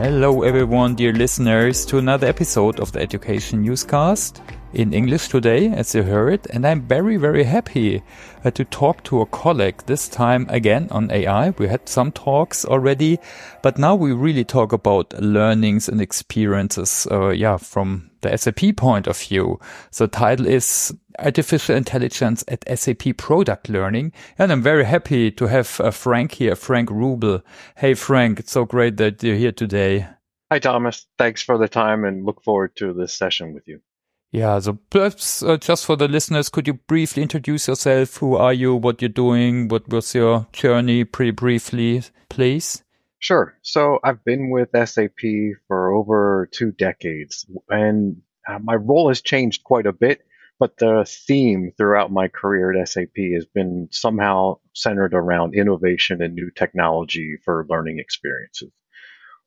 Hello, everyone, dear listeners, to another episode of the Education Newscast in English today, as you heard. And I'm very, very happy uh, to talk to a colleague this time again on AI. We had some talks already, but now we really talk about learnings and experiences, uh, yeah, from the SAP point of view. The title is Artificial Intelligence at SAP Product Learning. And I'm very happy to have uh, Frank here, Frank Wrubel. Hey, Frank, it's so great that you're here today. Hi, Thomas. Thanks for the time and look forward to this session with you. Yeah, so perhaps uh, just for the listeners, could you briefly introduce yourself? Who are you? What you're doing? What was your journey? Pretty briefly, please. Sure. So I've been with SAP for over two decades, and uh, my role has changed quite a bit. But the theme throughout my career at SAP has been somehow centered around innovation and new technology for learning experiences.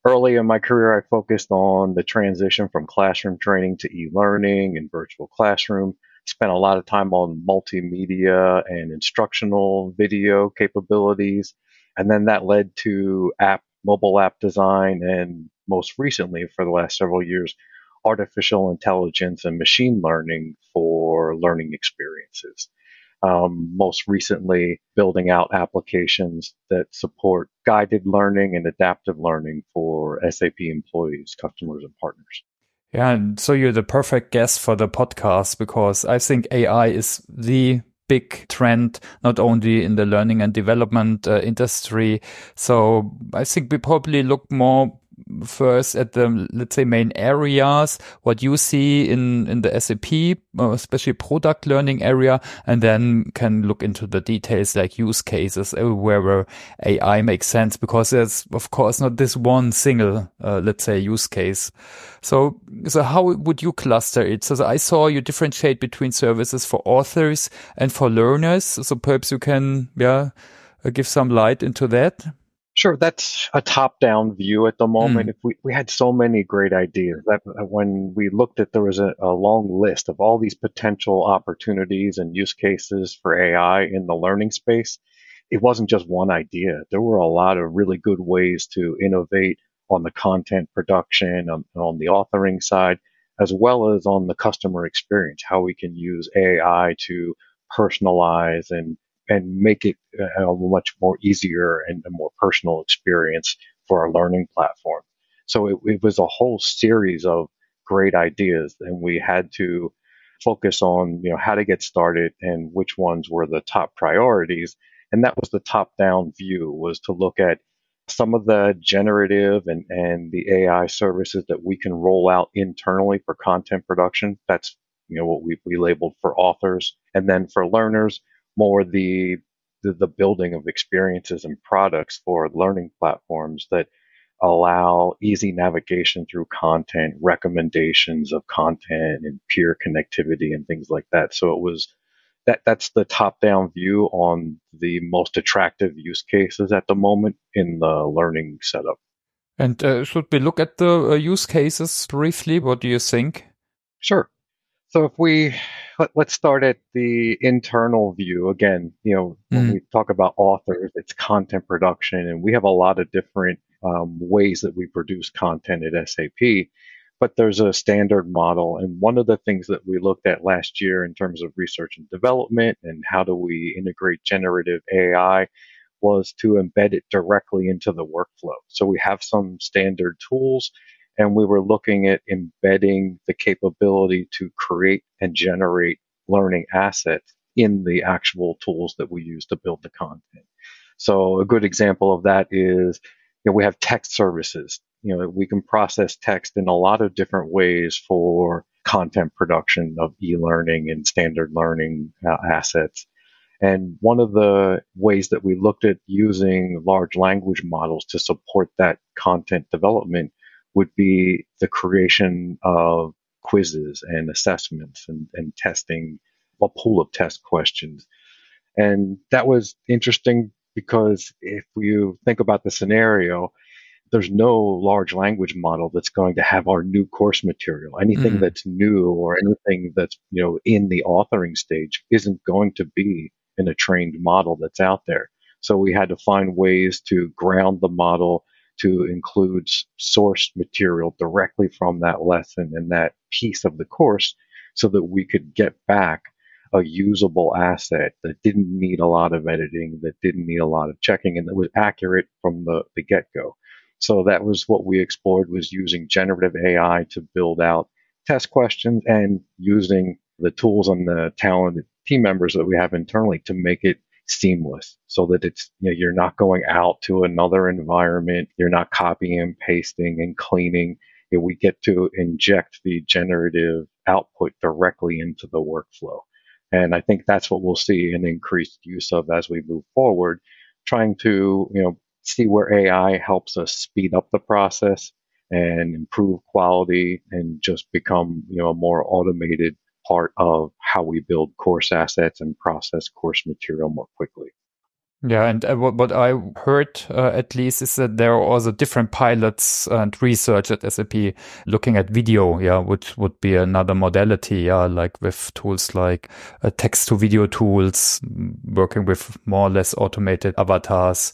Early in my career, I focused on the transition from classroom training to e-learning and virtual classroom. Spent a lot of time on multimedia and instructional video capabilities. And then that led to app, mobile app design, and most recently, for the last several years, artificial intelligence and machine learning for learning experiences. Um, most recently, building out applications that support guided learning and adaptive learning for SAP employees, customers, and partners. Yeah, and so you're the perfect guest for the podcast because I think AI is the big trend, not only in the learning and development uh, industry. So I think we probably look more first at the let's say main areas what you see in in the SAP uh, especially product learning area and then can look into the details like use cases everywhere where AI makes sense because there's of course not this one single uh, let's say use case. So so how would you cluster it? So I saw you differentiate between services for authors and for learners. So perhaps you can yeah uh, give some light into that Sure, that's a top-down view at the moment. Mm. If we, we had so many great ideas that when we looked at there was a, a, long list of all these potential opportunities and use cases for AI in the learning space, it wasn't just one idea. There were a lot of really good ways to innovate on the content production, on, on the authoring side, as well as on the customer experience, how we can use AI to personalize and and make it uh, a much more easier and a more personal experience for our learning platform. So it, it was a whole series of great ideas, and we had to focus on you know how to get started and which ones were the top priorities. And that was the top-down view was to look at some of the generative and, and the AI services that we can roll out internally for content production. That's you know what we, we labeled for authors. And then for learners, more the, the, the building of experiences and products for learning platforms that allow easy navigation through content, recommendations of content and peer connectivity and things like that. So it was that that's the top down view on the most attractive use cases at the moment in the learning setup. And uh, should we look at the uh, use cases briefly? What do you think? Sure. So if we let, us start at the internal view again, you know, when mm. we talk about authors, it's content production, and we have a lot of different um, ways that we produce content at SAP. But there's a standard model, and one of the things that we looked at last year in terms of research and development and how do we integrate generative AI was to embed it directly into the workflow. So we have some standard tools and we were looking at embedding the capability to create and generate learning assets in the actual tools that we use to build the content. So a good example of that is, you know, we have text services. You know, we can process text in a lot of different ways for content production of e-learning and standard learning uh, assets. And one of the ways that we looked at using large language models to support that content development would be the creation of quizzes and assessments and, and testing a pool of test questions. And that was interesting because if you think about the scenario, there's no large language model that's going to have our new course material. Anything mm. that's new or anything that's, you know, in the authoring stage isn't going to be in a trained model that's out there. So we had to find ways to ground the model to include sourced material directly from that lesson and that piece of the course so that we could get back a usable asset that didn't need a lot of editing, that didn't need a lot of checking, and that was accurate from the, the get go. So that was what we explored was using generative AI to build out test questions and using the tools and the talented team members that we have internally to make it seamless so that it's you know, you're not going out to another environment you're not copying and pasting and cleaning. Know, we get to inject the generative output directly into the workflow. And i think that's what we'll see an increased use of as we move forward trying to you know see where ai helps us speed up the process and improve quality and just become you know a more automated part of how we build course assets and process course material more quickly. Yeah, and uh, what, what I heard uh, at least is that there are also different pilots and research at SAP looking at video, yeah, which would be another modality, yeah, like with tools like uh, text to video tools, working with more or less automated avatars.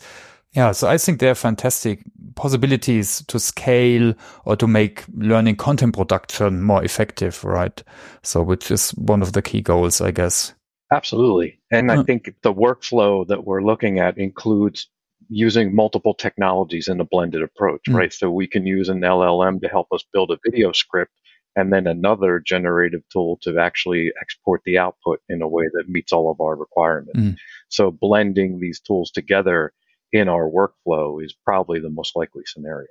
Yeah, so I think there are fantastic possibilities to scale or to make learning content production more effective, right? So, which is one of the key goals, I guess. Absolutely. And I think the workflow that we're looking at includes using multiple technologies in a blended approach, mm. right? So we can use an LLM to help us build a video script and then another generative tool to actually export the output in a way that meets all of our requirements. Mm. So blending these tools together in our workflow is probably the most likely scenario.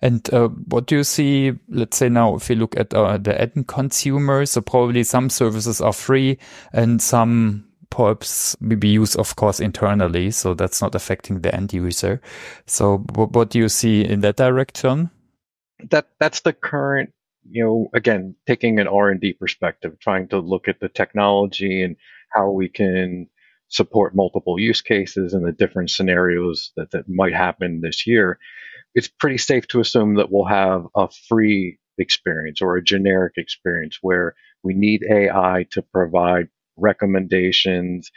And uh, what do you see? Let's say now, if you look at uh, the end consumer, so probably some services are free and some perhaps be used, of course, internally. So that's not affecting the end user. So what, what do you see in that direction? That that's the current. You know, again, taking an R and D perspective, trying to look at the technology and how we can support multiple use cases and the different scenarios that, that might happen this year, it's pretty safe to assume that we'll have a free experience or a generic experience where we need AI to provide recommendations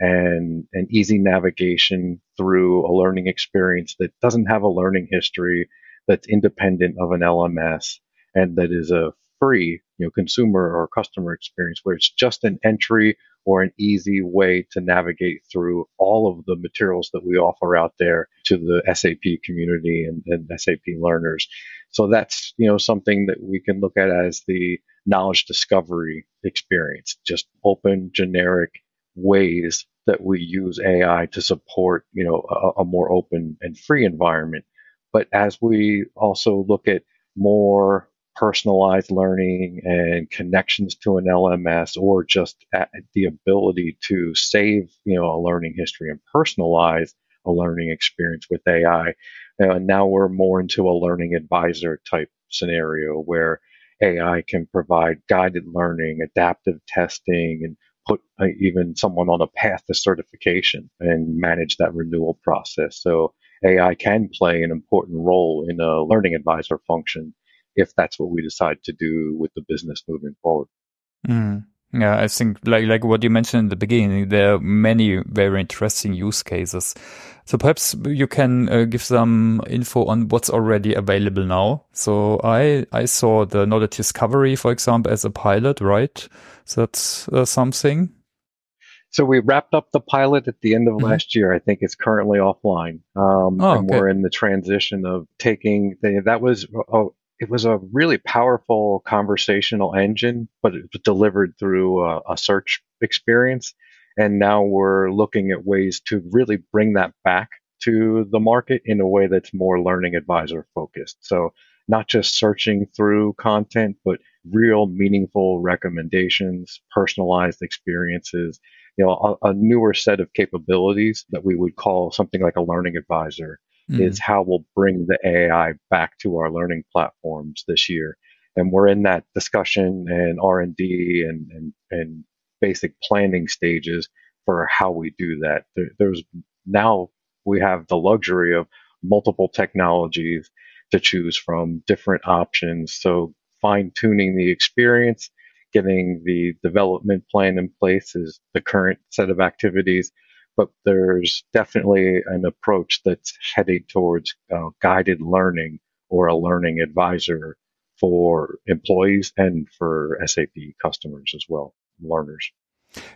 and an easy navigation through a learning experience that doesn't have a learning history that's independent of an LMS and that is a free you know consumer or customer experience where it's just an entry or an easy way to navigate through all of the materials that we offer out there to the SAP community and, and SAP learners. So that's you know something that we can look at as the knowledge discovery experience, just open generic ways that we use AI to support you know a, a more open and free environment. But as we also look at more personalized learning and connections to an LMS or just the ability to save, you know, a learning history and personalize a learning experience with AI. And now we're more into a learning advisor type scenario where AI can provide guided learning, adaptive testing, and put uh, even someone on a path to certification and manage that renewal process. So AI can play an important role in a learning advisor function if that's what we decide to do with the business moving forward. Mm. Yeah, I think like like what you mentioned in the beginning, there are many very interesting use cases. So perhaps you can uh, give some info on what's already available now. So I I saw the knowledge discovery, for example, as a pilot, right? So that's uh, something. So we wrapped up the pilot at the end of mm-hmm. last year. I think it's currently offline, um, oh, and okay. we're in the transition of taking the, that was oh, it was a really powerful conversational engine, but it was delivered through a, a, search experience. And now we're looking at ways to really bring that back to the market in a way that's more learning advisor focused. So not just searching through content, but real meaningful recommendations, personalized experiences, you know, a, a newer set of capabilities that we would call something like a learning advisor mm. is how we'll bring the AI back to our learning platforms this year. And we're in that discussion and R and D and and basic planning stages for how we do that. There, there's now we have the luxury of multiple technologies to choose from, different options. So fine tuning the experience, getting the development plan in place is the current set of activities but there's definitely an approach that's heading towards uh, guided learning or a learning advisor for employees and for SAP customers as well, learners.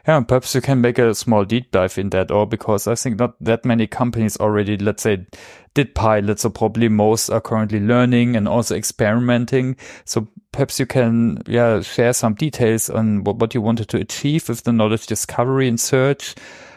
Yeah, perhaps you can make a small deep dive in that, or because I think not that many companies already, let's say, did pilots, so probably most are currently learning and also experimenting. So perhaps you can, yeah, share some details on what, what you wanted to achieve with the knowledge discovery and search,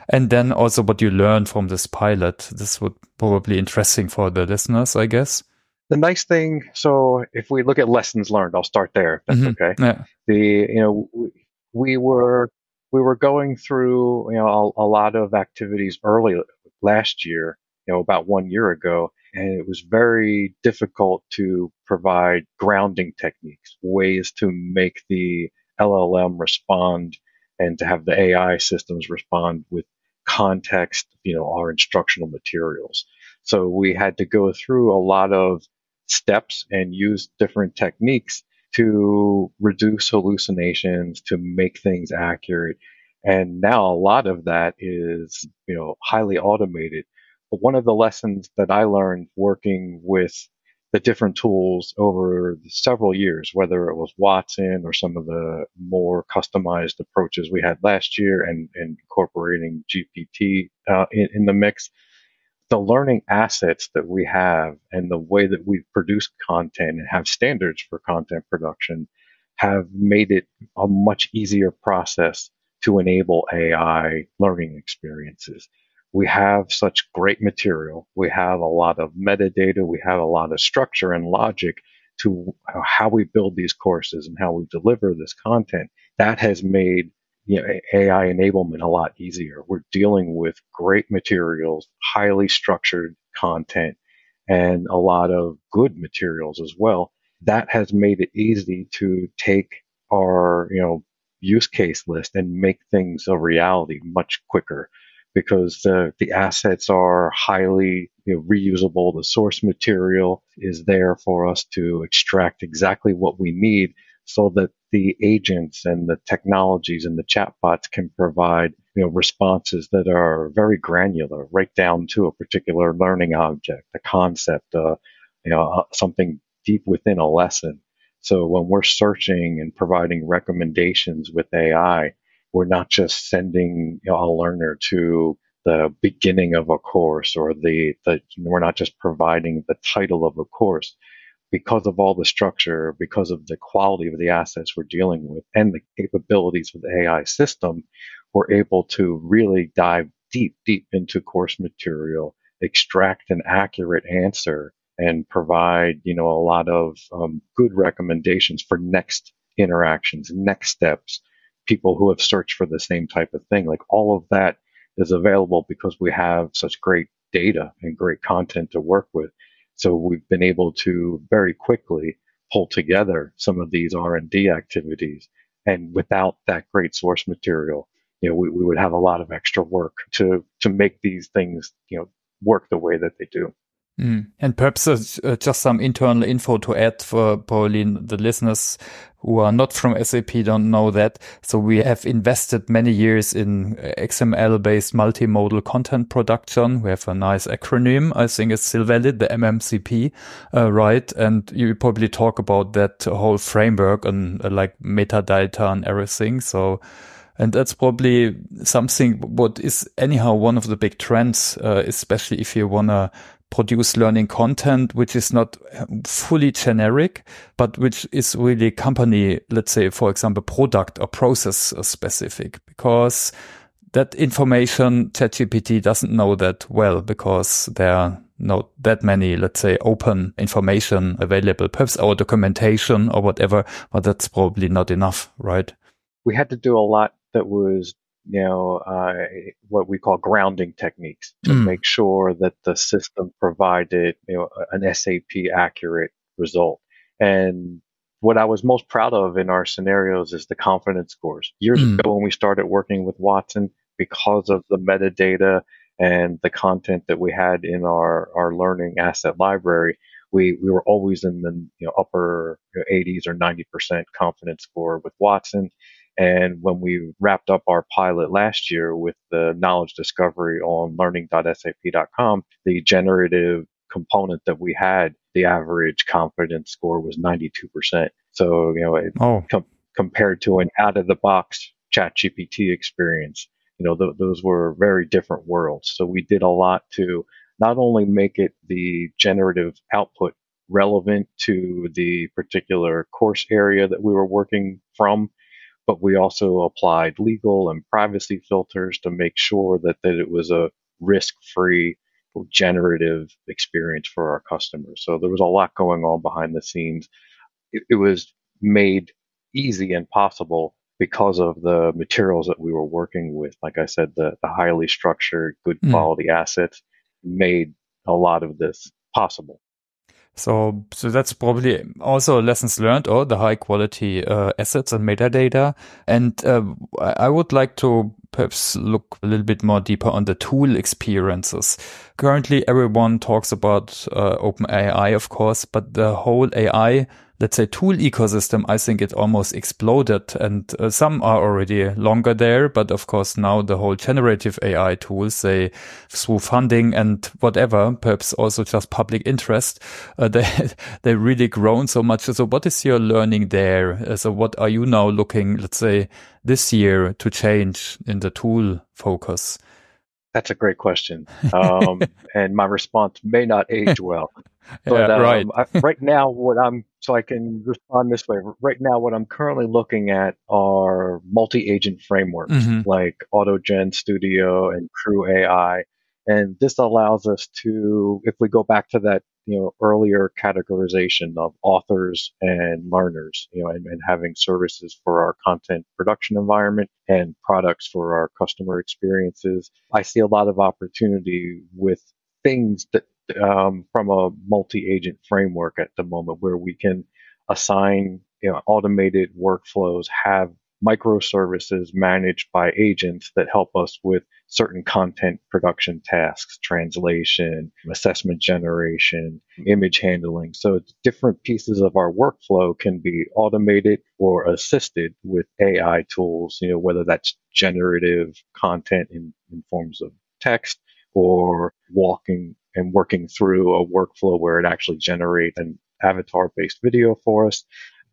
and then also what you learned from this pilot. This would probably interesting for the listeners, I guess. The nice thing, so if we look at lessons learned, I'll start there. that's mm-hmm. okay. Yeah. The you know we, we were we were going through, you know, a, a lot of activities early last year, you know, about one year ago, and it was very difficult to provide grounding techniques, ways to make the LLM respond and to have the AI systems respond with context, you know, our instructional materials. So we had to go through a lot of steps and use different techniques to reduce hallucinations, to make things accurate. And now a lot of that is, you know, highly automated. But one of the lessons that I learned working with the different tools over several years, whether it was Watson or some of the more customized approaches we had last year and, and incorporating GPT uh, in, in the mix, the learning assets that we have and the way that we produce content and have standards for content production have made it a much easier process to enable AI learning experiences. We have such great material. We have a lot of metadata. We have a lot of structure and logic to how we build these courses and how we deliver this content. That has made you know, AI enablement a lot easier. We're dealing with great materials, highly structured content, and a lot of good materials as well. That has made it easy to take our, you know, use case list and make things a reality much quicker because the, the assets are highly you know, reusable. The source material is there for us to extract exactly what we need so that the agents and the technologies and the chatbots can provide you know responses that are very granular, right down to a particular learning object, a concept, uh, you know, uh, something deep within a lesson. So when we're searching and providing recommendations with AI, we're not just sending a learner to the beginning of a course or the, the we're not just providing the title of a course. Because of all the structure, because of the quality of the assets we're dealing with and the capabilities of the AI system, we're able to really dive deep, deep into course material, extract an accurate answer and provide, you know, a lot of um, good recommendations for next interactions, next steps, people who have searched for the same type of thing. Like all of that is available because we have such great data and great content to work with. So we've been able to very quickly pull together some of these R&D activities. And without that great source material, you know, we, we would have a lot of extra work to, to make these things, you know, work the way that they do. Mm. And perhaps uh, just some internal info to add for probably the listeners who are not from SAP don't know that. So we have invested many years in XML based multimodal content production. We have a nice acronym. I think it's still valid, the MMCP, uh, right? And you probably talk about that whole framework and uh, like metadata and everything. So, and that's probably something what is anyhow one of the big trends, uh, especially if you want to produce learning content which is not um, fully generic, but which is really company, let's say, for example, product or process uh, specific because that information ChatGPT doesn't know that well because there are not that many, let's say, open information available, perhaps our documentation or whatever, but that's probably not enough, right? We had to do a lot that was you know, uh, what we call grounding techniques to mm. make sure that the system provided, you know, an SAP accurate result. And what I was most proud of in our scenarios is the confidence scores. Years mm. ago, when we started working with Watson, because of the metadata and the content that we had in our, our learning asset library, we, we were always in the you know, upper 80s or 90% confidence score with Watson And when we wrapped up our pilot last year with the knowledge discovery on learning.sap.com, the generative component that we had, the average confidence score was 92%. So, you know, oh. com- compared to an out of the box chat GPT experience, you know, th- those were very different worlds. So we did a lot to not only make it the generative output relevant to the particular course area that we were working from, but we also applied legal and privacy filters to make sure that, that it was a risk free generative experience for our customers. So there was a lot going on behind the scenes. It, it was made easy and possible because of the materials that we were working with. Like I said, the, the highly structured, good hmm. quality mm. assets made a lot of this possible. So, so that's probably also lessons learned or the high quality uh, assets and metadata. And uh, I would like to perhaps look a little bit more deeper on the tool experiences. Currently, everyone talks about uh, OpenAI, of course, but the whole AI let's say tool ecosystem, I think it almost exploded and uh, some are already longer there. But of course now the whole generative AI tools, they through funding and whatever, perhaps also just public interest, uh, they, they really grown so much. So what is your learning there? Uh, so what are you now looking, let's say this year to change in the tool focus? That's a great question. Um, and my response may not age well. But yeah, right. Um, I, right now, what I'm so I can respond this way. Right now, what I'm currently looking at are multi-agent frameworks mm-hmm. like AutoGen Studio and Crew AI, and this allows us to, if we go back to that you know earlier categorization of authors and learners you know and, and, having services for our content production environment and products for our customer experiences i see a lot of opportunity with things that um, from a multi-agent framework at the moment where we can assign you know, automated workflows have microservices managed by agents that help us with certain content production tasks, translation, assessment generation, image handling. So different pieces of our workflow can be automated or assisted with AI tools, you know, whether that's generative content in, in forms of text or and working through a workflow where it actually generates an avatar based video for us.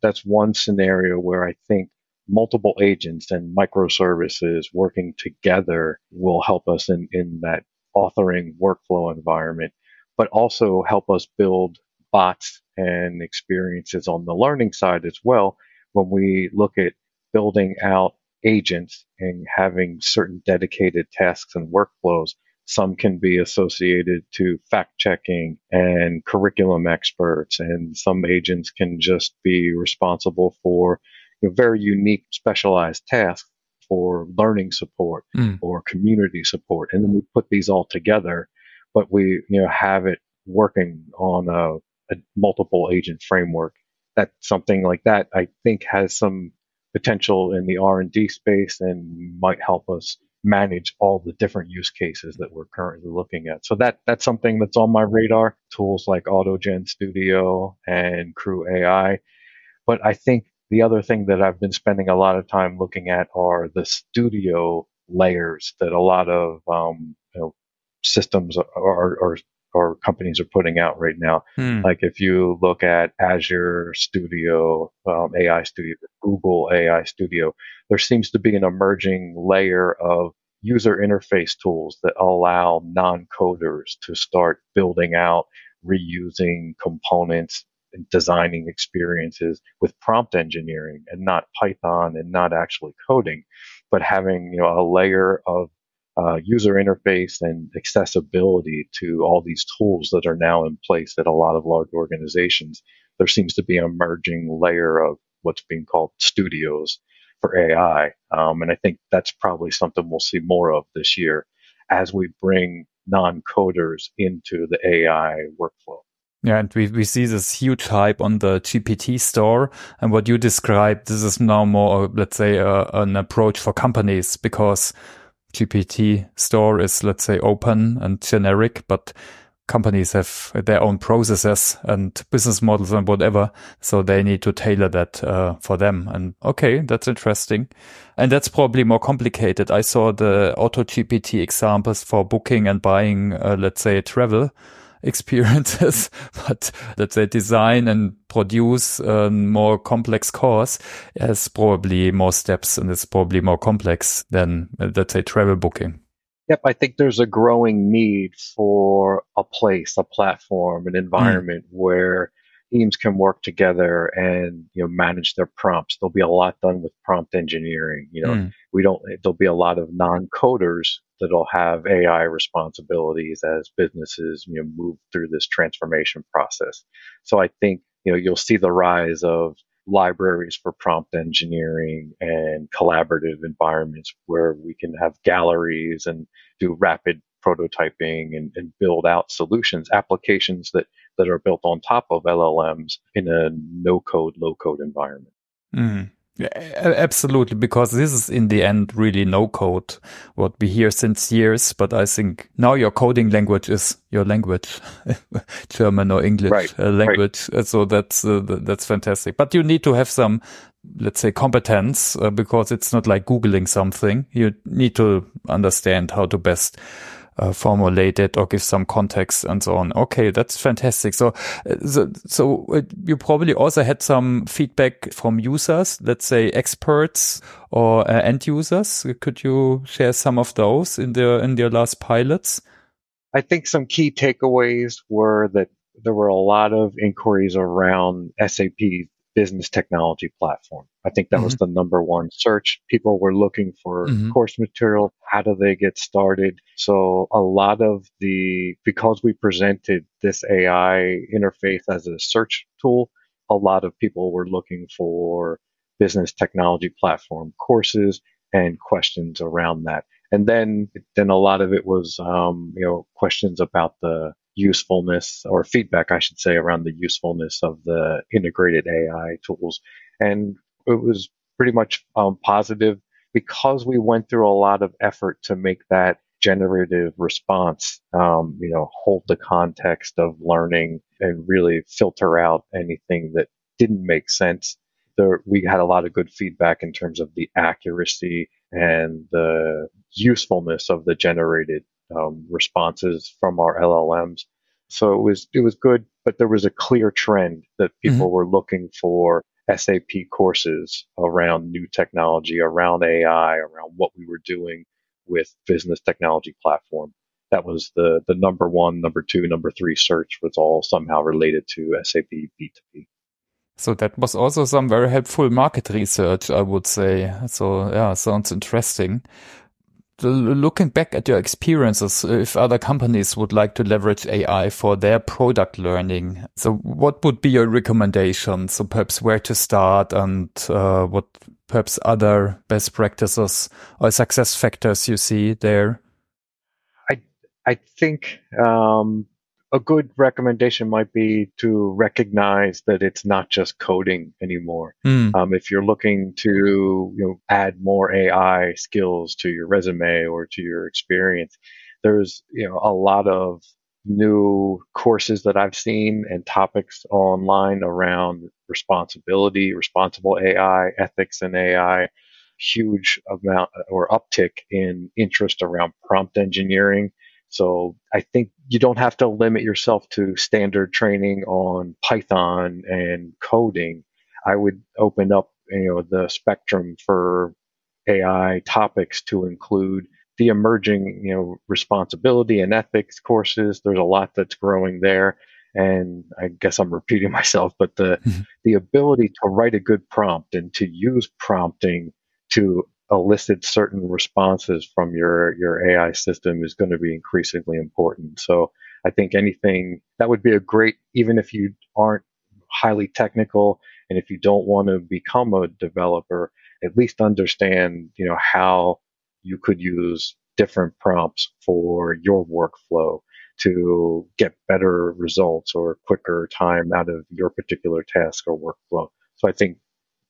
That's one scenario where I think multiple agents and microservices working together will help us in, in that authoring workflow environment, but also help us build bots and experiences on the learning side as well when we look at building out agents and having certain dedicated tasks and workflows. Some can be associated to fact checking and curriculum experts, and some agents can just be responsible for you know, very unique specialized tasks for learning support mm. or community support. And then we put these all together, but we, you know, have it working on a, a multiple agent framework. That something like that, I think has some potential in the R&D space and might help us manage all the different use cases that we're currently looking at. So that that's something that's on my radar. Tools like AutoGen Studio and Crew AI. But I think the other thing that I've been spending a lot of time looking at are the studio layers that a lot of um, you know, systems or, or companies are putting out right now. Hmm. Like if you look at Azure Studio, um, AI Studio, Google AI Studio, there seems to be an emerging layer of user interface tools that allow non-coders to start building out reusing components designing experiences with prompt engineering and not Python and not actually coding, but having you know a layer of uh, user interface and accessibility to all these tools that are now in place at a lot of large organizations. There seems to be an emerging layer of what's being called studios for AI, um, and I think that's probably something we'll see more of this year as we bring non-coders into the AI workflow. Yeah, and we, we see this huge hype on the GPT store. And what you described, this is now more, let's say, uh, an approach for companies because GPT store is, let's say, open and generic, but companies have their own processes and business models and whatever. So they need to tailor that uh, for them. And okay, that's interesting. And that's probably more complicated. I saw the AutoGPT examples for booking and buying, uh, let's say, travel experiences, but that they design and produce a more complex course has probably more steps and it's probably more complex than, uh, let's say, travel booking. Yep, I think there's a growing need for a place, a platform, an environment mm. where teams can work together and you know manage their prompts. There'll be a lot done with prompt engineering. You know, mm. we don't. There'll be a lot of non-coders that'll have AI responsibilities as businesses you know move through this transformation process. So I think you know you'll see the rise of libraries for prompt engineering and collaborative environments where we can have galleries and do rapid prototyping and, and, build out solutions, applications that, that are built on top of LLMs in a no code, low code environment. Mm. Absolutely, because this is in the end really no code, what we hear since years. But I think now your coding language is your language, German or English right, uh, language. Right. So that's uh, that's fantastic. But you need to have some, let's say, competence uh, because it's not like googling something. You need to understand how to best uh, formulate it or give some context and so on. Okay, that's fantastic. So, uh, so, so uh, you probably also had some feedback from users, let's say experts or uh, end users. Could you share some of those in the in your last pilots? I think some key takeaways were that there were a lot of inquiries around SAP business technology platform. I think that mm-hmm. was the number one search. People were looking for mm-hmm. course material. How do they get started? So a lot of the, because we presented this AI interface as a search tool, a lot of people were looking for business technology platform courses and questions around that. And then, then a lot of it was, um, you know, questions about the usefulness or feedback, I should say, around the usefulness of the integrated AI tools. And it was pretty much um, positive because we went through a lot of effort to make that generative response, um, you know, hold the context of learning and really filter out anything that didn't make sense. There, we had a lot of good feedback in terms of the accuracy and the usefulness of the generated um, responses from our LLMs. So it was it was good, but there was a clear trend that people mm-hmm. were looking for SAP courses around new technology, around AI, around what we were doing with business technology platform. That was the the number one, number two, number three search was all somehow related to SAP BTP. So that was also some very helpful market research, I would say. So yeah, sounds interesting looking back at your experiences, if other companies would like to leverage AI for their product learning, so what would be your recommendation? So perhaps where to start and uh, what perhaps other best practices or success factors you see there? I I think um, a good recommendation might be to recognize that it's not just coding anymore. Mm. Um, if you're looking to you know, add more AI skills to your resume or to your experience, there's you know a lot of new courses that I've seen and topics online around responsibility, responsible AI, ethics and AI, huge amount or uptick in interest around prompt engineering so I think you don't have to limit yourself to standard training on Python and coding. I would open up, you know, the spectrum for AI topics to include the emerging, you know, responsibility and ethics courses. There's a lot that's growing there. And I guess I'm repeating myself, but the, mm-hmm. the ability to write a good prompt and to use prompting to elicit certain responses from your your AI system is going to be increasingly important. So I think anything that would be a great, even if you aren't highly technical and if you don't want to become a developer, at least understand you know how you could use different prompts for your workflow to get better results or quicker time out of your particular task or workflow. So I think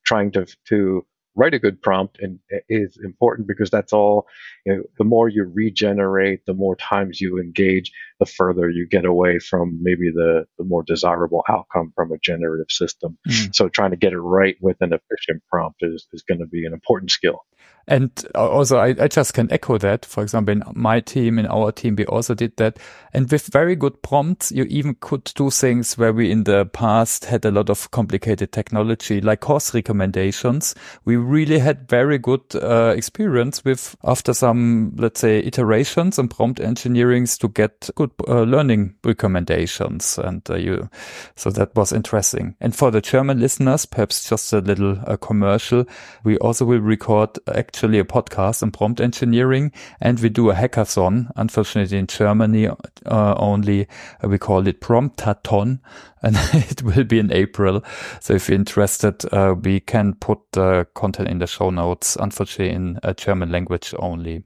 trying to to write a good prompt and is important because that's all you know, the more you regenerate the more times you engage the further you get away from maybe the, the more desirable outcome from a generative system mm. so trying to get it right with an efficient prompt is, is going to be an important skill and also, I, I, just can echo that. For example, in my team, in our team, we also did that. And with very good prompts, you even could do things where we in the past had a lot of complicated technology, like course recommendations. We really had very good uh, experience with, after some, let's say, iterations and prompt engineerings to get good uh, learning recommendations. And uh, you, so that was interesting. And for the German listeners, perhaps just a little uh, commercial, we also will record actually a podcast on prompt engineering and we do a hackathon. Unfortunately, in Germany uh, only, uh, we call it Promptathon and it will be in April. So if you're interested, uh, we can put the content in the show notes, unfortunately in a German language only.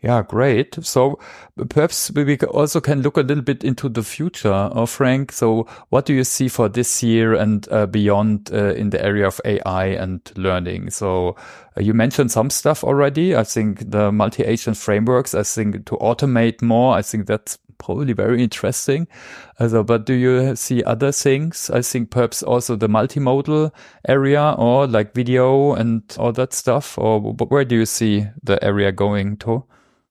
Yeah, great. So perhaps we also can look a little bit into the future, uh, Frank. So what do you see for this year and uh, beyond uh, in the area of AI and learning? So uh, you mentioned some stuff already. I think the multi-agent frameworks, I think to automate more, I think that's probably very interesting. Also, but do you see other things? I think perhaps also the multimodal area or like video and all that stuff. Or where do you see the area going to?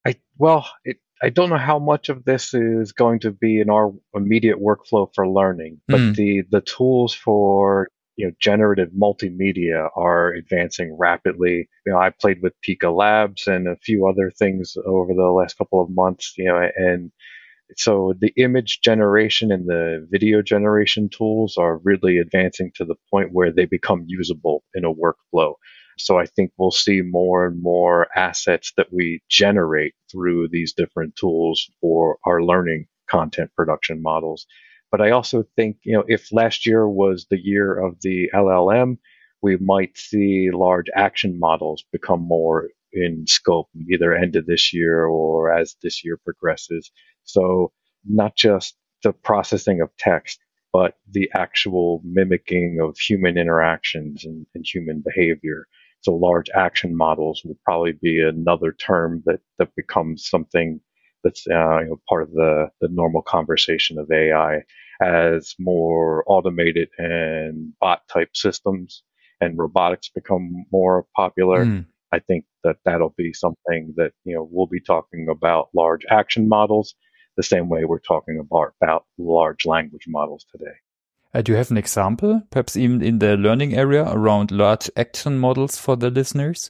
I well, it, I don't know how much of this is going to be in our immediate workflow for learning, but mm. the the tools for you know generative multimedia are advancing rapidly. You know, I played with Pika Labs and a few other things over the last couple of months. You know, and so the image generation and the video generation tools are really advancing to the point where they become usable in a workflow. So I think we'll see more and more assets that we generate through these different tools for our learning content production models. But I also think, you know, if last year was the year of the LLM, we might see large action models become more in scope either end of this year or as this year progresses. So not just the processing of text, but the actual mimicking of human interactions and, and human behavior. So large action models will probably be another term that, that becomes something that's uh, you know, part of the, the normal conversation of AI as more automated and bot type systems and robotics become more popular. Mm. I think that that'll be something that, you know, we'll be talking about large action models the same way we're talking about, about large language models today. Uh, do you have an example, perhaps even in the learning area around large action models for the listeners?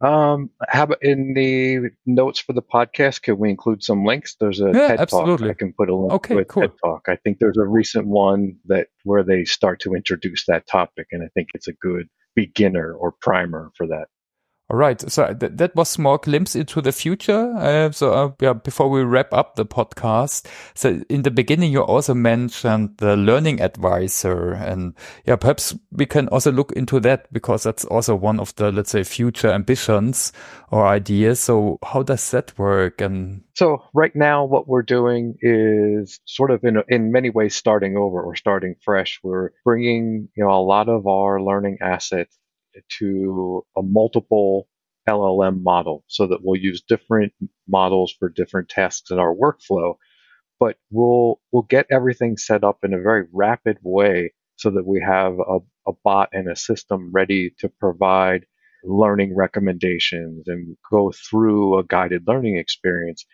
Um, how about in the notes for the podcast? Can we include some links? There's a yeah, TED absolutely. talk. I can put a link okay, to a cool. TED talk. I think there's a recent one that where they start to introduce that topic, and I think it's a good beginner or primer for that. All right. So th- that was more glimpse into the future. Uh, so uh, yeah, before we wrap up the podcast, so in the beginning you also mentioned the learning advisor, and yeah, perhaps we can also look into that because that's also one of the let's say future ambitions or ideas. So how does that work? And so right now, what we're doing is sort of in in many ways starting over or starting fresh. We're bringing you know a lot of our learning assets to a multiple LLM model so that we'll use different models for different tasks in our workflow, but we'll, we'll get everything set up in a very rapid way so that we have a, a bot and a system ready to provide learning recommendations and go through a guided learning experience.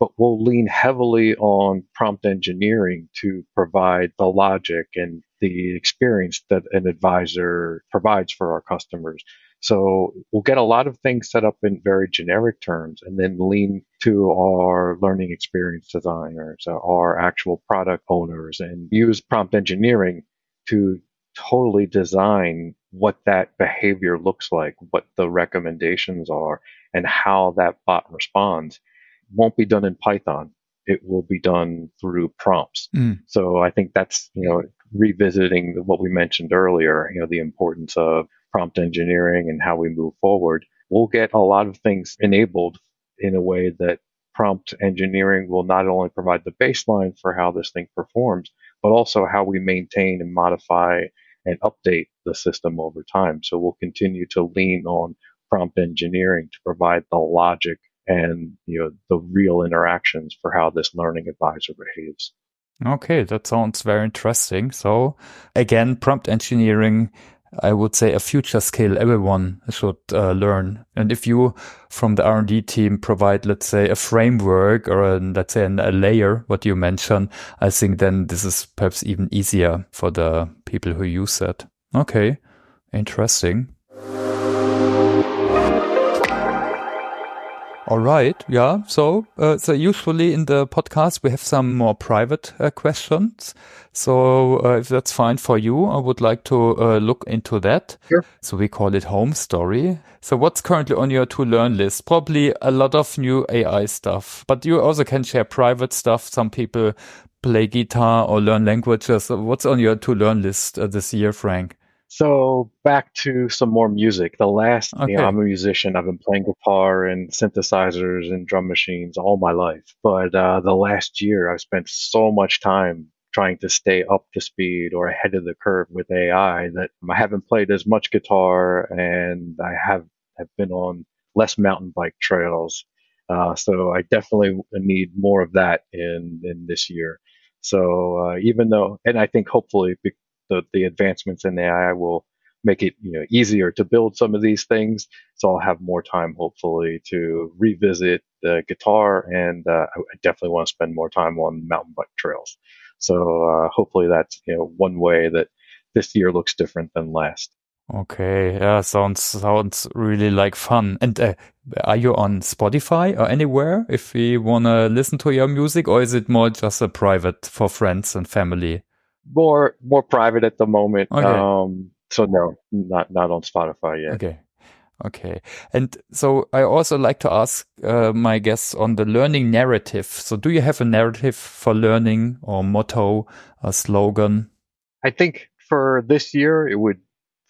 But we'll lean heavily on prompt engineering to provide the logic and the experience that an advisor provides for our customers. So we'll get a lot of things set up in very generic terms and then lean to our learning experience designers, our actual product owners and use prompt engineering to totally design what that behavior looks like, what the recommendations are and how that bot responds. Won't be done in Python it will be done through prompts. Mm. So I think that's, you know, revisiting what we mentioned earlier, you know, the importance of prompt engineering and how we move forward. We'll get a lot of things enabled in a way that prompt engineering will not only provide the baseline for how this thing performs, but also how we maintain and modify and update the system over time. So we'll continue to lean on prompt engineering to provide the logic and you know the real interactions for how this learning advisor behaves. Okay, that sounds very interesting. So again, prompt engineering I would say a future skill everyone should uh, learn. And if you from the R&D team provide, let's say, a framework or a, let's say a layer, what you mentioned, I think then this is perhaps even easier for the people who use it. Okay. Interesting. All right. Yeah. So, uh, so usually in the podcast, we have some more private uh, questions. So, uh, if that's fine for you, I would like to uh, look into that. Sure. So we call it home story. So what's currently on your to learn list? Probably a lot of new AI stuff, but you also can share private stuff. Some people play guitar or learn languages. What's on your to learn list uh, this year, Frank? So back to some more music. The last, okay. you know, I'm a musician. I've been playing guitar and synthesizers and drum machines all my life. But uh, the last year, I've spent so much time trying to stay up to speed or ahead of the curve with AI that I haven't played as much guitar and I have have been on less mountain bike trails. Uh, so I definitely need more of that in in this year. So uh, even though, and I think hopefully the, the advancements in AI will make it you know easier to build some of these things. So I'll have more time, hopefully, to revisit the guitar, and uh, I definitely want to spend more time on mountain bike trails. So uh, hopefully, that's you know one way that this year looks different than last. Okay, yeah, sounds sounds really like fun. And uh, are you on Spotify or anywhere if we wanna listen to your music, or is it more just a private for friends and family? More more private at the moment. Okay. Um, so no, not not on Spotify yet. Okay. Okay. And so I also like to ask uh, my guests on the learning narrative. So do you have a narrative for learning or motto, a slogan? I think for this year, it would,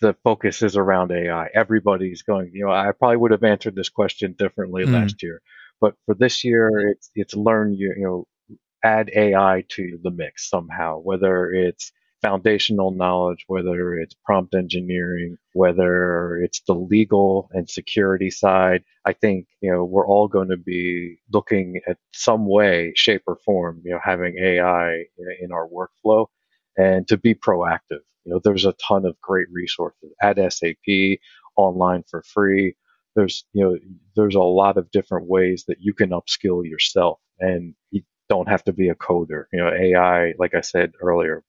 the focus is around AI. Everybody's going, you know, I probably would have answered this question differently mm. last year, but for this year, it's, it's learn, you, you know, add AI to the mix somehow, whether it's foundational knowledge, whether it's prompt engineering, whether it's the legal and security side. I think, you know, we're all going to be looking at some way, shape or form, you know, having AI in our workflow and to be proactive. You know, there's a ton of great resources at SAP online for free. There's, you know, there's a lot of different ways that you can upskill yourself and don't have to be a coder. You know, AI, like I said earlier,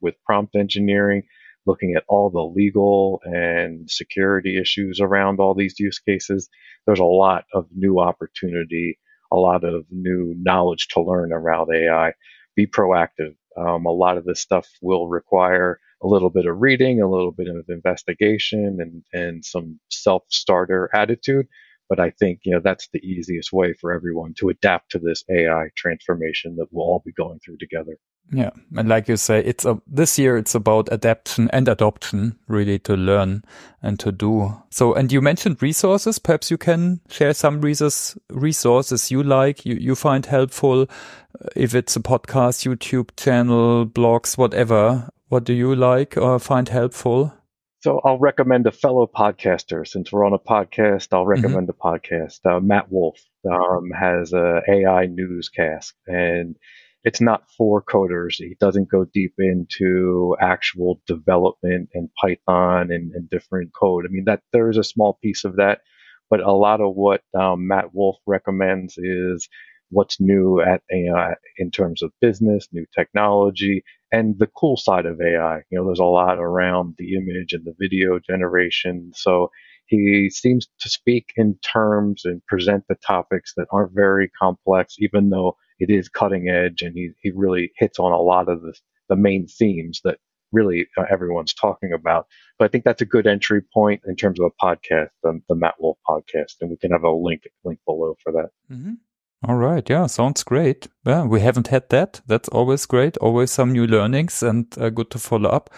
with prompt engineering, looking at all the legal and security issues around all these use cases, there's a lot of new opportunity, a lot of new knowledge to learn around AI. Be proactive. Um, a lot of this stuff will require a little bit of reading, a little bit of investigation, and, and some self starter attitude. But I think, you know, that's the easiest way for everyone to adapt to this AI transformation that we'll all be going through together. Yeah. And like you say, it's a, this year it's about adaptation and adoption, really to learn and to do. So, and you mentioned resources. Perhaps you can share some resources, resources you like, you, you find helpful. Uh, if it's a podcast, YouTube channel, blogs, whatever. What do you like or find helpful? So I'll recommend a fellow podcaster. Since we're on a podcast, I'll mm-hmm. recommend mm-hmm. a podcast. Uh, Matt Wolfe um, has a AI newscast, and it's not for coders. He doesn't go deep into actual development and Python and, and different code. I mean, that there is a small piece of that, but a lot of what um, Matt Wolfe recommends is what's new at know, in terms of business, new technology, and the cool side of AI. You know, there's a lot around the image and the video generation. So he seems to speak in terms and present the topics that aren't very complex, even though it is cutting edge, and he he really hits on a lot of the the main themes that really uh, everyone's talking about. But I think that's a good entry point in terms of a podcast, the, the Matt Wolfe podcast, and we can have a link link below for that. Mm-hmm. All right. Yeah. Sounds great. Yeah. We haven't had that. That's always great. Always some new learnings and uh, good to follow up.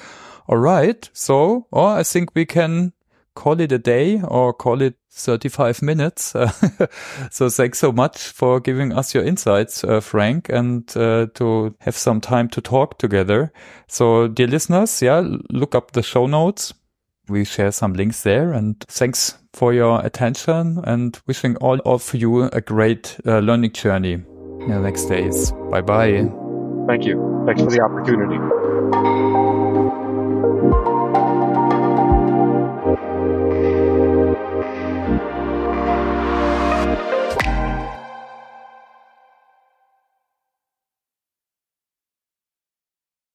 All right. So, oh, I think we can call it a day or call it 35 minutes. so thanks so much for giving us your insights, uh, Frank, and uh, to have some time to talk together. So dear listeners, yeah, look up the show notes we share some links there. And thanks for your attention and wishing all of you a great uh, learning journey in the next days. Bye bye. Thank you. Thanks for the opportunity.